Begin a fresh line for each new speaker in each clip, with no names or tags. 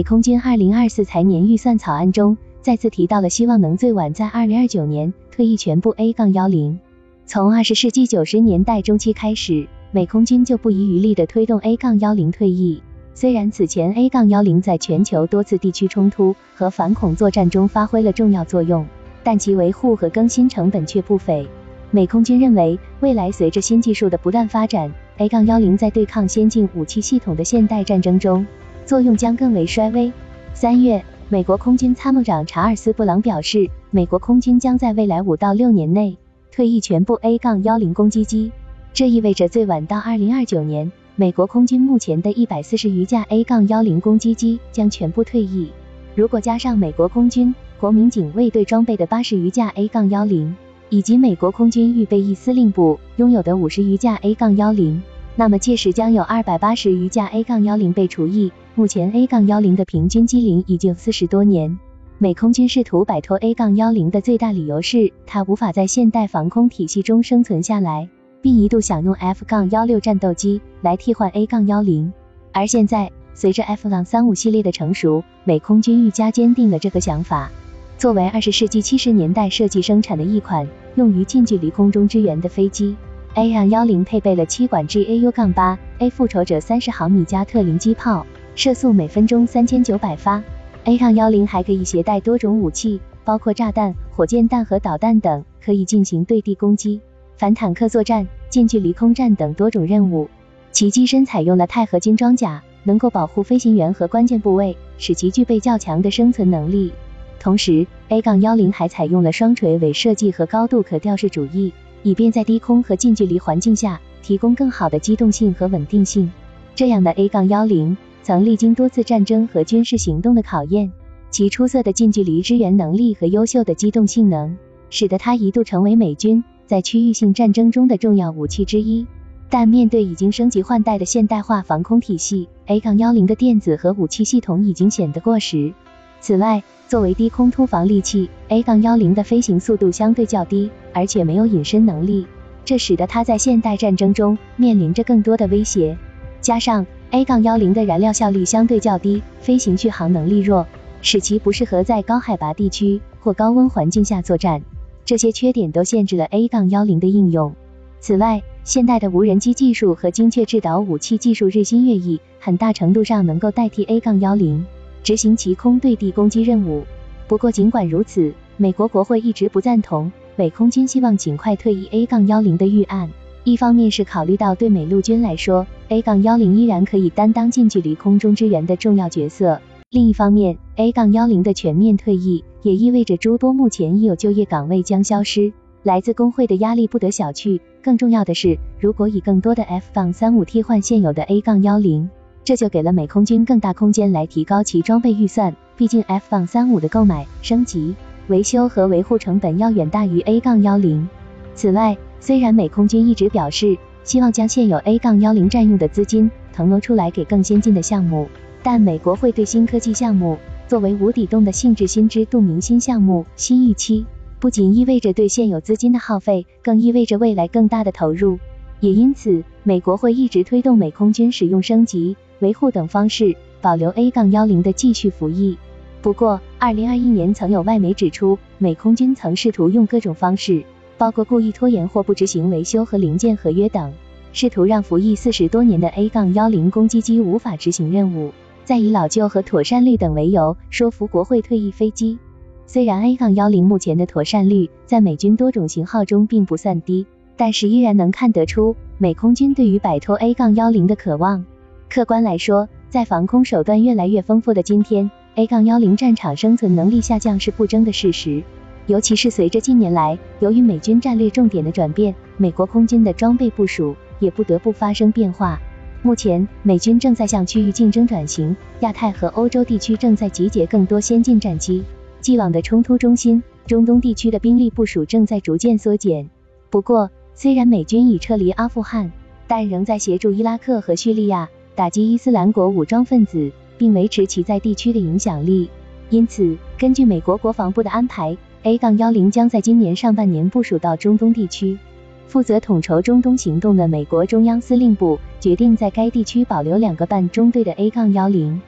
美空军二零二四财年预算草案中再次提到了希望能最晚在二零二九年退役全部 A 杠幺零。从二十世纪九十年代中期开始，美空军就不遗余力地推动 A 杠幺零退役。虽然此前 A 杠幺零在全球多次地区冲突和反恐作战中发挥了重要作用，但其维护和更新成本却不菲。美空军认为，未来随着新技术的不断发展，A 杠幺零在对抗先进武器系统的现代战争中作用将更为衰微。三月，美国空军参谋长查尔斯·布朗表示，美国空军将在未来五到六年内退役全部 A 杠幺零攻击机，这意味着最晚到二零二九年。美国空军目前的一百四十余架 A- 杠幺零攻击机将全部退役。如果加上美国空军国民警卫队装备的八十余架 A- 杠幺零，以及美国空军预备役司令部拥有的五十余架 A- 杠幺零，那么届时将有二百八十余架 A- 杠幺零被除役。目前 A- 杠幺零的平均机龄已经四十多年。美空军试图摆脱 A- 杠幺零的最大理由是，它无法在现代防空体系中生存下来。并一度想用 F- 杠幺六战斗机来替换 A- 杠幺零，而现在随着 F- 杠三五系列的成熟，美空军愈加坚定了这个想法。作为二十世纪七十年代设计生产的一款用于近距离空中支援的飞机，A- 杠幺零配备了七管 GAU- 杠八 A 复仇者三十毫米加特林机炮，射速每分钟三千九百发。A- 杠幺零还可以携带多种武器，包括炸弹、火箭弹和导弹等，可以进行对地攻击。反坦克作战、近距离空战等多种任务。其机身采用了钛合金装甲，能够保护飞行员和关键部位，使其具备较强的生存能力。同时，A- 杠幺零还采用了双垂尾设计和高度可调式主翼，以便在低空和近距离环境下提供更好的机动性和稳定性。这样的 A- 杠幺零曾历经多次战争和军事行动的考验，其出色的近距离支援能力和优秀的机动性能，使得它一度成为美军。在区域性战争中的重要武器之一，但面对已经升级换代的现代化防空体系，A- 杠幺零的电子和武器系统已经显得过时。此外，作为低空突防利器，A- 杠幺零的飞行速度相对较低，而且没有隐身能力，这使得它在现代战争中面临着更多的威胁。加上 A- 杠幺零的燃料效率相对较低，飞行续航能力弱，使其不适合在高海拔地区或高温环境下作战。这些缺点都限制了 A- 杠幺零的应用。此外，现代的无人机技术和精确制导武器技术日新月异，很大程度上能够代替 A- 杠幺零执行其空对地攻击任务。不过，尽管如此，美国国会一直不赞同美空军希望尽快退役 A- 杠幺零的预案。一方面是考虑到对美陆军来说，A- 杠幺零依然可以担当近距离空中支援的重要角色。另一方面，A- 杠幺零的全面退役也意味着诸多目前已有就业岗位将消失，来自工会的压力不得小觑。更重要的是，如果以更多的 F- 杠三五替换现有的 A- 杠幺零，这就给了美空军更大空间来提高其装备预算。毕竟 F- 杠三五的购买、升级、维修和维护成本要远大于 A- 杠幺零。此外，虽然美空军一直表示希望将现有 A- 杠幺零占用的资金腾挪出来给更先进的项目。但美国会对新科技项目作为无底洞的性质心知肚明，新项目新预期不仅意味着对现有资金的耗费，更意味着未来更大的投入。也因此，美国会一直推动美空军使用升级、维护等方式保留 A- 杠幺零的继续服役。不过，二零二一年曾有外媒指出，美空军曾试图用各种方式，包括故意拖延或不执行维修和零件合约等，试图让服役四十多年的 A- 杠幺零攻击机无法执行任务。再以老旧和妥善率等为由说服国会退役飞机。虽然 A- 杠幺零目前的妥善率在美军多种型号中并不算低，但是依然能看得出美空军对于摆脱 A- 杠幺零的渴望。客观来说，在防空手段越来越丰富的今天，A- 杠幺零战场生存能力下降是不争的事实。尤其是随着近年来由于美军战略重点的转变，美国空军的装备部署也不得不发生变化。目前，美军正在向区域竞争转型，亚太和欧洲地区正在集结更多先进战机，既往的冲突中心，中东地区的兵力部署正在逐渐缩减。不过，虽然美军已撤离阿富汗，但仍在协助伊拉克和叙利亚打击伊斯兰国武装分子，并维持其在地区的影响力。因此，根据美国国防部的安排，A- 杠幺零将在今年上半年部署到中东地区。负责统筹中东行动的美国中央司令部决定在该地区保留两个半中队的 A- 杠幺零。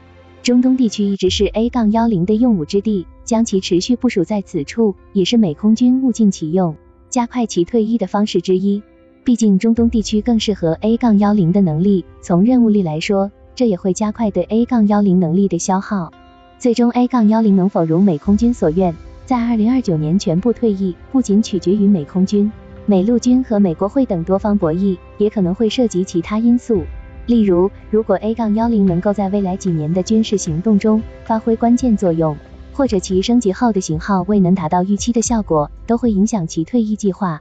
中东地区一直是 A 杠幺零的用武之地，将其持续部署在此处，也是美空军物尽其用、加快其退役的方式之一。毕竟中东地区更适合 A 杠幺零的能力，从任务力来说，这也会加快对 A 杠幺零能力的消耗。最终 A 杠幺零能否如美空军所愿，在二零二九年全部退役，不仅取决于美空军、美陆军和美国会等多方博弈，也可能会涉及其他因素。例如，如果 A 杠幺零能够在未来几年的军事行动中发挥关键作用，或者其升级后的型号未能达到预期的效果，都会影响其退役计划。